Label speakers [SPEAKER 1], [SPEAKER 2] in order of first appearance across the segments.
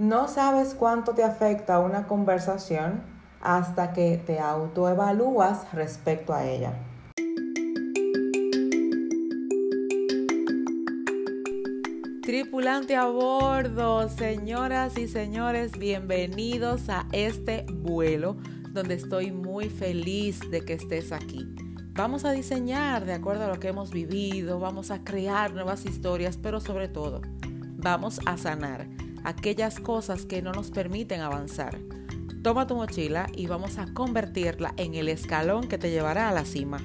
[SPEAKER 1] No sabes cuánto te afecta una conversación hasta que te autoevalúas respecto a ella. Tripulante a bordo, señoras y señores, bienvenidos a este vuelo donde estoy muy feliz de que estés aquí. Vamos a diseñar de acuerdo a lo que hemos vivido, vamos a crear nuevas historias, pero sobre todo, vamos a sanar aquellas cosas que no nos permiten avanzar. Toma tu mochila y vamos a convertirla en el escalón que te llevará a la cima.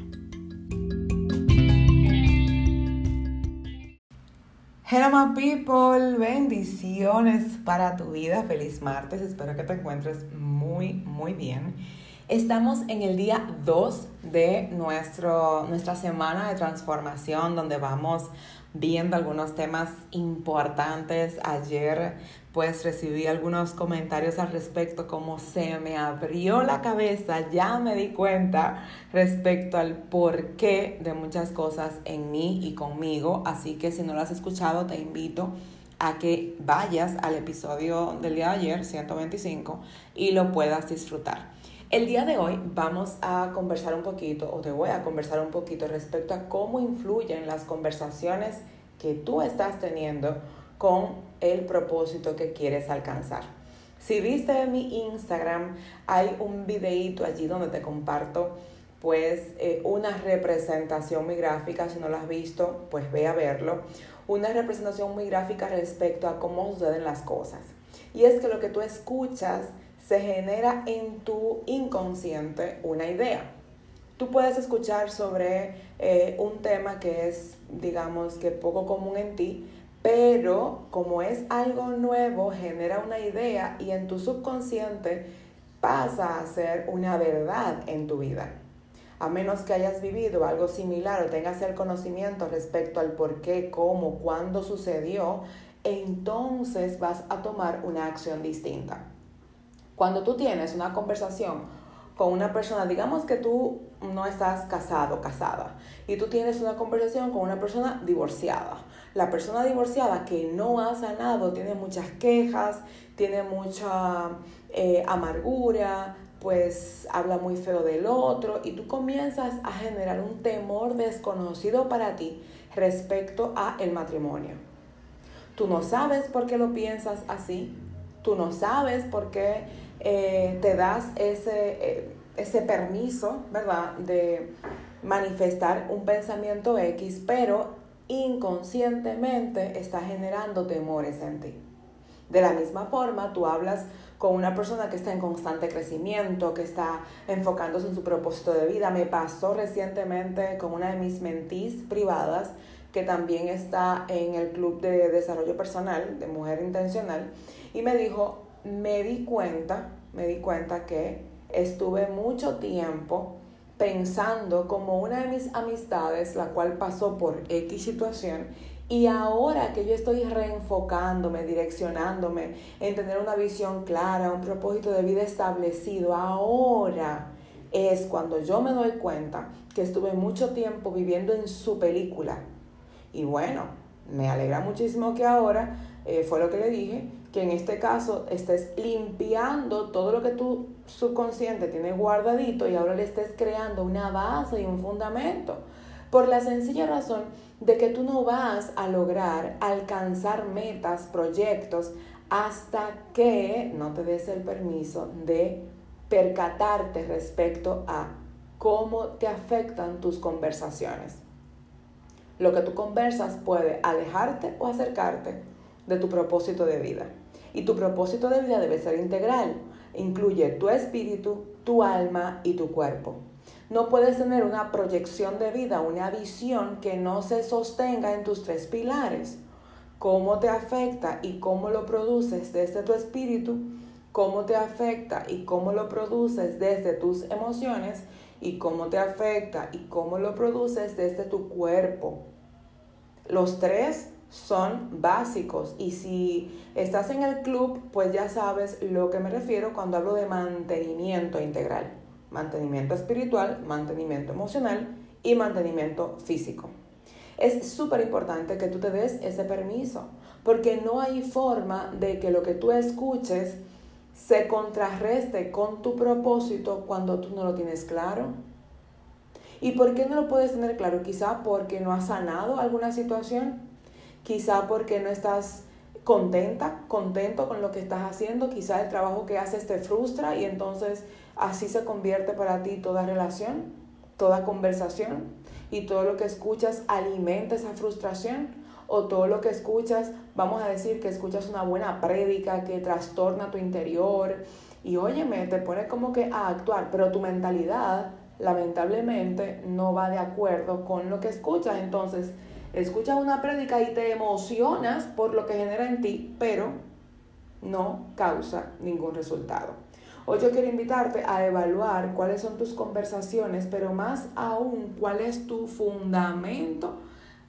[SPEAKER 1] Hello my people, bendiciones para tu vida, feliz martes, espero que te encuentres muy, muy bien. Estamos en el día 2 de nuestro, nuestra semana de transformación donde vamos viendo algunos temas importantes. Ayer pues recibí algunos comentarios al respecto, como se me abrió la cabeza, ya me di cuenta respecto al porqué de muchas cosas en mí y conmigo. Así que si no lo has escuchado, te invito a que vayas al episodio del día de ayer, 125, y lo puedas disfrutar. El día de hoy vamos a conversar un poquito, o te voy a conversar un poquito respecto a cómo influyen las conversaciones que tú estás teniendo con el propósito que quieres alcanzar. Si viste mi Instagram, hay un videito allí donde te comparto pues eh, una representación muy gráfica, si no lo has visto, pues ve a verlo, una representación muy gráfica respecto a cómo suceden las cosas. Y es que lo que tú escuchas se genera en tu inconsciente una idea. Tú puedes escuchar sobre eh, un tema que es, digamos, que poco común en ti, pero como es algo nuevo, genera una idea y en tu subconsciente pasa a ser una verdad en tu vida. A menos que hayas vivido algo similar o tengas el conocimiento respecto al por qué, cómo, cuándo sucedió, entonces vas a tomar una acción distinta. Cuando tú tienes una conversación con una persona, digamos que tú no estás casado, casada, y tú tienes una conversación con una persona divorciada. La persona divorciada que no ha sanado tiene muchas quejas, tiene mucha eh, amargura, pues habla muy feo del otro y tú comienzas a generar un temor desconocido para ti respecto a el matrimonio. Tú no sabes por qué lo piensas así, tú no sabes por qué eh, te das ese, eh, ese permiso, ¿verdad?, de manifestar un pensamiento X, pero inconscientemente está generando temores en ti. De la misma forma, tú hablas con una persona que está en constante crecimiento, que está enfocándose en su propósito de vida. Me pasó recientemente con una de mis mentís privadas, que también está en el Club de Desarrollo Personal de Mujer Intencional, y me dijo, me di cuenta, me di cuenta que estuve mucho tiempo pensando como una de mis amistades, la cual pasó por X situación, y ahora que yo estoy reenfocándome, direccionándome en tener una visión clara, un propósito de vida establecido, ahora es cuando yo me doy cuenta que estuve mucho tiempo viviendo en su película. Y bueno, me alegra muchísimo que ahora, eh, fue lo que le dije, que en este caso estés limpiando todo lo que tu subconsciente tiene guardadito y ahora le estés creando una base y un fundamento. Por la sencilla razón de que tú no vas a lograr alcanzar metas, proyectos, hasta que no te des el permiso de percatarte respecto a cómo te afectan tus conversaciones. Lo que tú conversas puede alejarte o acercarte de tu propósito de vida. Y tu propósito de vida debe ser integral. Incluye tu espíritu, tu alma y tu cuerpo. No puedes tener una proyección de vida, una visión que no se sostenga en tus tres pilares. Cómo te afecta y cómo lo produces desde tu espíritu, cómo te afecta y cómo lo produces desde tus emociones y cómo te afecta y cómo lo produces desde tu cuerpo. Los tres son básicos y si estás en el club, pues ya sabes lo que me refiero cuando hablo de mantenimiento integral. Mantenimiento espiritual, mantenimiento emocional y mantenimiento físico. Es súper importante que tú te des ese permiso, porque no hay forma de que lo que tú escuches se contrarreste con tu propósito cuando tú no lo tienes claro. ¿Y por qué no lo puedes tener claro? Quizá porque no has sanado alguna situación, quizá porque no estás contenta, contento con lo que estás haciendo, quizá el trabajo que haces te frustra y entonces así se convierte para ti toda relación, toda conversación y todo lo que escuchas alimenta esa frustración o todo lo que escuchas, vamos a decir que escuchas una buena prédica que trastorna tu interior y óyeme, te pone como que a actuar, pero tu mentalidad lamentablemente no va de acuerdo con lo que escuchas. Entonces, escuchas una prédica y te emocionas por lo que genera en ti, pero no causa ningún resultado. Hoy yo quiero invitarte a evaluar cuáles son tus conversaciones, pero más aún cuál es tu fundamento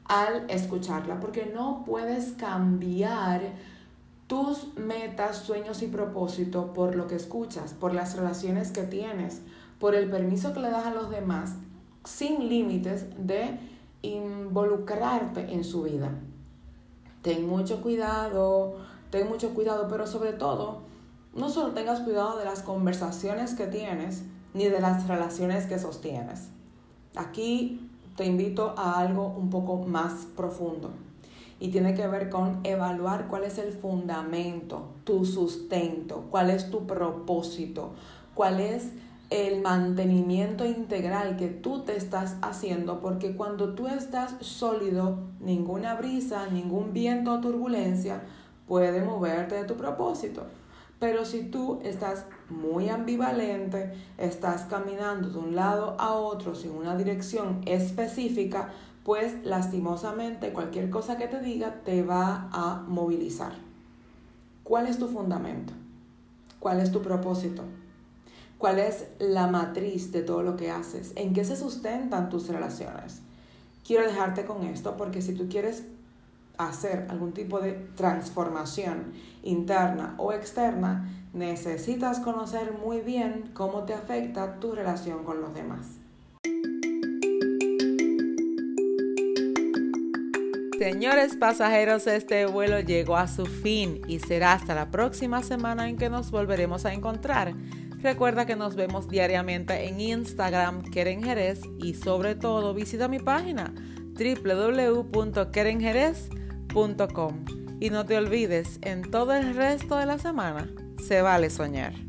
[SPEAKER 1] al escucharla, porque no puedes cambiar tus metas, sueños y propósitos por lo que escuchas, por las relaciones que tienes, por el permiso que le das a los demás, sin límites de involucrarte en su vida. Ten mucho cuidado, ten mucho cuidado, pero sobre todo, no solo tengas cuidado de las conversaciones que tienes, ni de las relaciones que sostienes. Aquí te invito a algo un poco más profundo y tiene que ver con evaluar cuál es el fundamento, tu sustento, cuál es tu propósito, cuál es el mantenimiento integral que tú te estás haciendo, porque cuando tú estás sólido, ninguna brisa, ningún viento o turbulencia puede moverte de tu propósito. Pero si tú estás muy ambivalente, estás caminando de un lado a otro sin una dirección específica, pues lastimosamente cualquier cosa que te diga te va a movilizar. ¿Cuál es tu fundamento? ¿Cuál es tu propósito? ¿Cuál es la matriz de todo lo que haces? ¿En qué se sustentan tus relaciones? Quiero dejarte con esto porque si tú quieres hacer algún tipo de transformación interna o externa, necesitas conocer muy bien cómo te afecta tu relación con los demás. Señores pasajeros, este vuelo llegó a su fin y será hasta la próxima semana en que nos volveremos a encontrar. Recuerda que nos vemos diariamente en Instagram, Keren Jerez, y sobre todo visita mi página www.kerenjerez.com y no te olvides, en todo el resto de la semana se vale soñar.